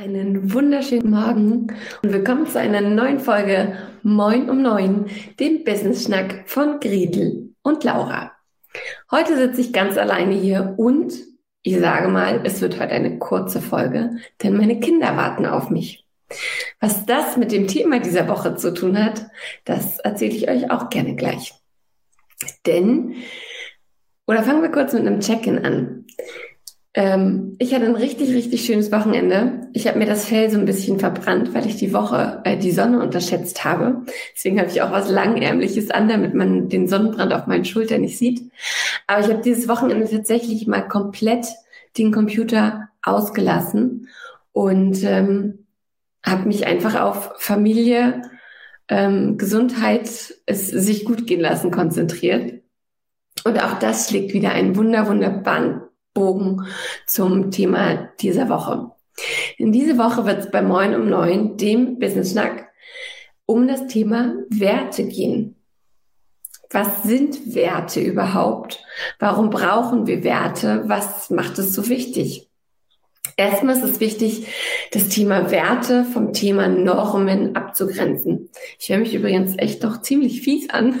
Einen wunderschönen Morgen und willkommen zu einer neuen Folge Moin um Neun, dem Business Schnack von Gretel und Laura. Heute sitze ich ganz alleine hier und ich sage mal, es wird heute eine kurze Folge, denn meine Kinder warten auf mich. Was das mit dem Thema dieser Woche zu tun hat, das erzähle ich euch auch gerne gleich. Denn, oder fangen wir kurz mit einem Check-in an. Ähm, ich hatte ein richtig, richtig schönes Wochenende. Ich habe mir das Fell so ein bisschen verbrannt, weil ich die Woche äh, die Sonne unterschätzt habe. Deswegen habe ich auch was Langärmliches an, damit man den Sonnenbrand auf meinen Schultern nicht sieht. Aber ich habe dieses Wochenende tatsächlich mal komplett den Computer ausgelassen und ähm, habe mich einfach auf Familie, ähm, Gesundheit, es sich gut gehen lassen konzentriert. Und auch das schlägt wieder einen wunder, wunderbaren Bogen zum Thema dieser Woche. In diese Woche wird es bei Moin um Neun, dem Business Schnack, um das Thema Werte gehen. Was sind Werte überhaupt? Warum brauchen wir Werte? Was macht es so wichtig? Erstmal ist es wichtig, das Thema Werte vom Thema Normen abzugrenzen. Ich höre mich übrigens echt doch ziemlich fies an.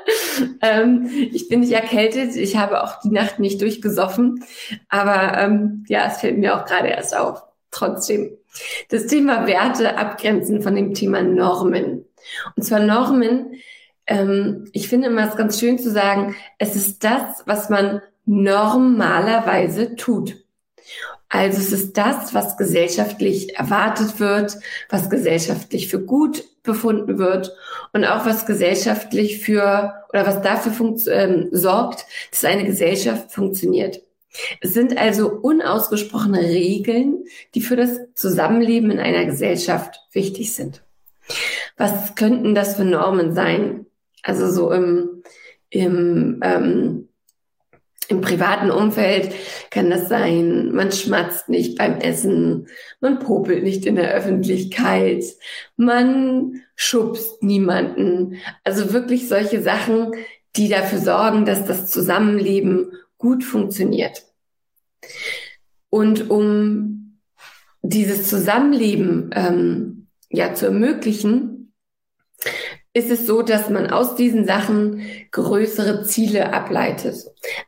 ähm, ich bin nicht erkältet, ich habe auch die Nacht nicht durchgesoffen, aber ähm, ja, es fällt mir auch gerade erst auf. Trotzdem. Das Thema Werte abgrenzen von dem Thema Normen. Und zwar Normen, ähm, ich finde immer es ganz schön zu sagen, es ist das, was man normalerweise tut. Also es ist das, was gesellschaftlich erwartet wird, was gesellschaftlich für gut befunden wird und auch was gesellschaftlich für oder was dafür ähm, sorgt, dass eine Gesellschaft funktioniert. Es sind also unausgesprochene Regeln, die für das Zusammenleben in einer Gesellschaft wichtig sind. Was könnten das für Normen sein? Also so im, im ähm, im privaten Umfeld kann das sein, man schmatzt nicht beim Essen, man popelt nicht in der Öffentlichkeit, man schubst niemanden. Also wirklich solche Sachen, die dafür sorgen, dass das Zusammenleben gut funktioniert. Und um dieses Zusammenleben ähm, ja zu ermöglichen, ist es so, dass man aus diesen Sachen größere Ziele ableitet.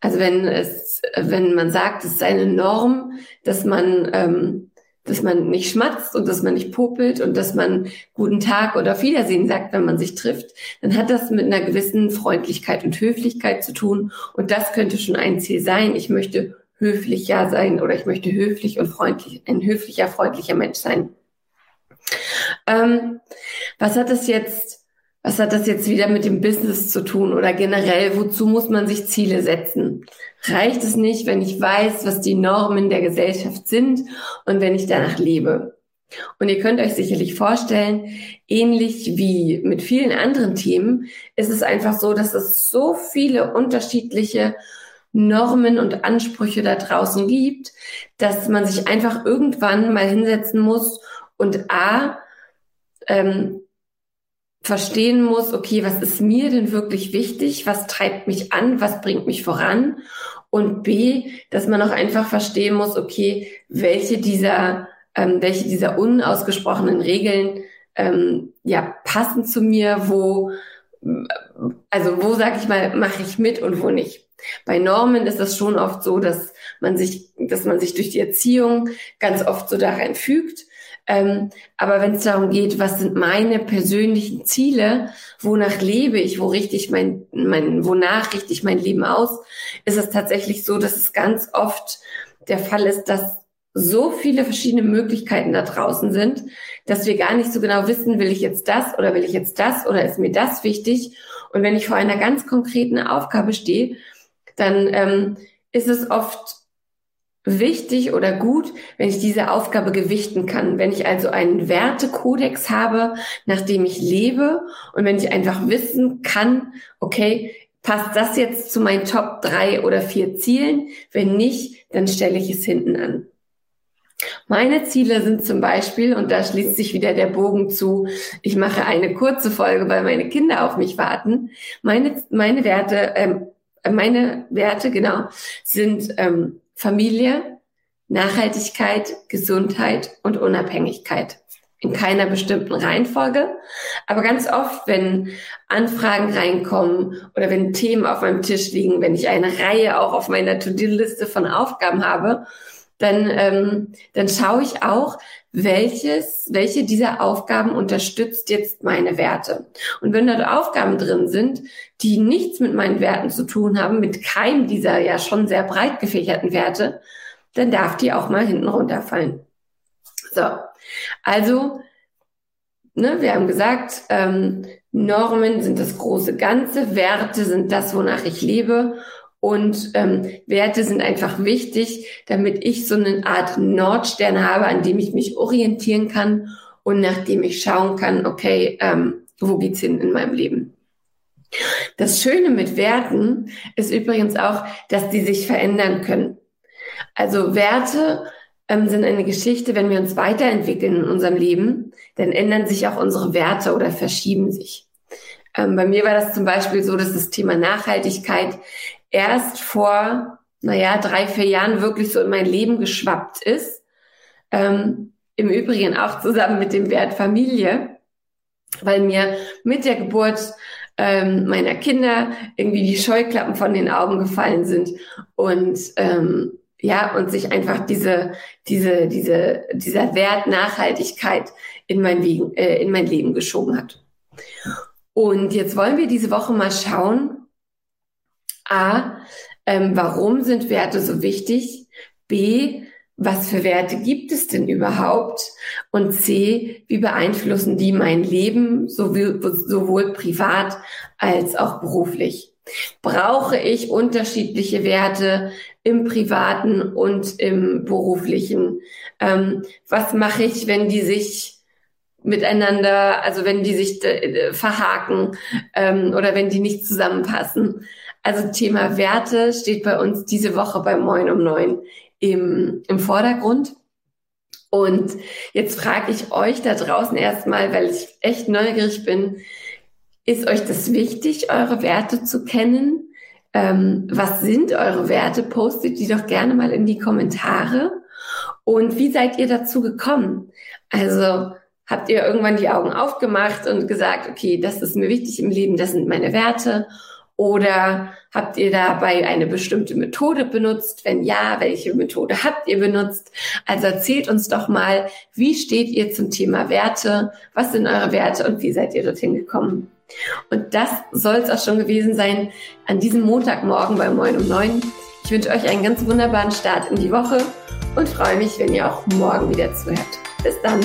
Also wenn es, wenn man sagt, es ist eine Norm, dass man, ähm, dass man nicht schmatzt und dass man nicht popelt und dass man guten Tag oder auf Wiedersehen sagt, wenn man sich trifft, dann hat das mit einer gewissen Freundlichkeit und Höflichkeit zu tun. Und das könnte schon ein Ziel sein. Ich möchte höflicher sein oder ich möchte höflich und freundlich, ein höflicher, freundlicher Mensch sein. Ähm, was hat es jetzt was hat das jetzt wieder mit dem Business zu tun oder generell, wozu muss man sich Ziele setzen? Reicht es nicht, wenn ich weiß, was die Normen der Gesellschaft sind und wenn ich danach lebe? Und ihr könnt euch sicherlich vorstellen, ähnlich wie mit vielen anderen Themen, ist es einfach so, dass es so viele unterschiedliche Normen und Ansprüche da draußen gibt, dass man sich einfach irgendwann mal hinsetzen muss und A, ähm, verstehen muss, okay, was ist mir denn wirklich wichtig? Was treibt mich an? Was bringt mich voran? Und B, dass man auch einfach verstehen muss, okay, welche dieser, ähm, welche dieser unausgesprochenen Regeln ähm, ja passen zu mir, wo, also wo sag ich mal, mache ich mit und wo nicht. Bei Normen ist es schon oft so, dass man sich, dass man sich durch die Erziehung ganz oft so darin fügt Ähm, aber wenn es darum geht, was sind meine persönlichen Ziele, wonach lebe ich, wo richte ich mein, mein, wonach richte ich mein Leben aus, ist es tatsächlich so, dass es ganz oft der Fall ist, dass so viele verschiedene Möglichkeiten da draußen sind, dass wir gar nicht so genau wissen, will ich jetzt das oder will ich jetzt das oder ist mir das wichtig? Und wenn ich vor einer ganz konkreten Aufgabe stehe, dann ähm, ist es oft wichtig oder gut, wenn ich diese Aufgabe gewichten kann. Wenn ich also einen Wertekodex habe, nach dem ich lebe und wenn ich einfach wissen kann, okay, passt das jetzt zu meinen Top drei oder vier Zielen? Wenn nicht, dann stelle ich es hinten an. Meine Ziele sind zum Beispiel, und da schließt sich wieder der Bogen zu, ich mache eine kurze Folge, weil meine Kinder auf mich warten. Meine, meine Werte, ähm, meine Werte, genau, sind ähm, Familie, Nachhaltigkeit, Gesundheit und Unabhängigkeit. In keiner bestimmten Reihenfolge. Aber ganz oft, wenn Anfragen reinkommen oder wenn Themen auf meinem Tisch liegen, wenn ich eine Reihe auch auf meiner To-Do-Liste von Aufgaben habe, dann, ähm, dann schaue ich auch, welches, welche dieser Aufgaben unterstützt jetzt meine Werte. Und wenn dort Aufgaben drin sind, die nichts mit meinen Werten zu tun haben, mit keinem dieser ja schon sehr breit gefächerten Werte, dann darf die auch mal hinten runterfallen. So, also, ne, wir haben gesagt, ähm, Normen sind das große Ganze, Werte sind das, wonach ich lebe und ähm, Werte sind einfach wichtig, damit ich so eine Art Nordstern habe, an dem ich mich orientieren kann und nach dem ich schauen kann, okay, ähm, wo geht's hin in meinem Leben? Das Schöne mit Werten ist übrigens auch, dass die sich verändern können. Also Werte ähm, sind eine Geschichte, wenn wir uns weiterentwickeln in unserem Leben, dann ändern sich auch unsere Werte oder verschieben sich. Ähm, bei mir war das zum Beispiel so, dass das Thema Nachhaltigkeit erst vor, naja, drei, vier Jahren wirklich so in mein Leben geschwappt ist. Ähm, Im Übrigen auch zusammen mit dem Wert Familie, weil mir mit der Geburt ähm, meiner Kinder irgendwie die Scheuklappen von den Augen gefallen sind und ähm, ja und sich einfach diese diese diese dieser Wert Nachhaltigkeit in mein Leben äh, in mein Leben geschoben hat. Und jetzt wollen wir diese Woche mal schauen, A, ähm, warum sind Werte so wichtig? B, was für Werte gibt es denn überhaupt? Und C, wie beeinflussen die mein Leben, sowohl, sowohl privat als auch beruflich? Brauche ich unterschiedliche Werte im privaten und im beruflichen? Ähm, was mache ich, wenn die sich miteinander, also wenn die sich äh, verhaken ähm, oder wenn die nicht zusammenpassen? Also Thema Werte steht bei uns diese Woche bei Moin um neun im, im Vordergrund. Und jetzt frage ich euch da draußen erstmal, weil ich echt neugierig bin, ist euch das wichtig, eure Werte zu kennen? Ähm, was sind eure Werte? Postet die doch gerne mal in die Kommentare. Und wie seid ihr dazu gekommen? Also habt ihr irgendwann die Augen aufgemacht und gesagt, okay, das ist mir wichtig im Leben, das sind meine Werte. Oder habt ihr dabei eine bestimmte Methode benutzt? Wenn ja, welche Methode habt ihr benutzt? Also erzählt uns doch mal, wie steht ihr zum Thema Werte? Was sind eure Werte und wie seid ihr dorthin gekommen? Und das soll es auch schon gewesen sein an diesem Montagmorgen bei Moin um 9. Ich wünsche euch einen ganz wunderbaren Start in die Woche und freue mich, wenn ihr auch morgen wieder zuhört. Bis dann.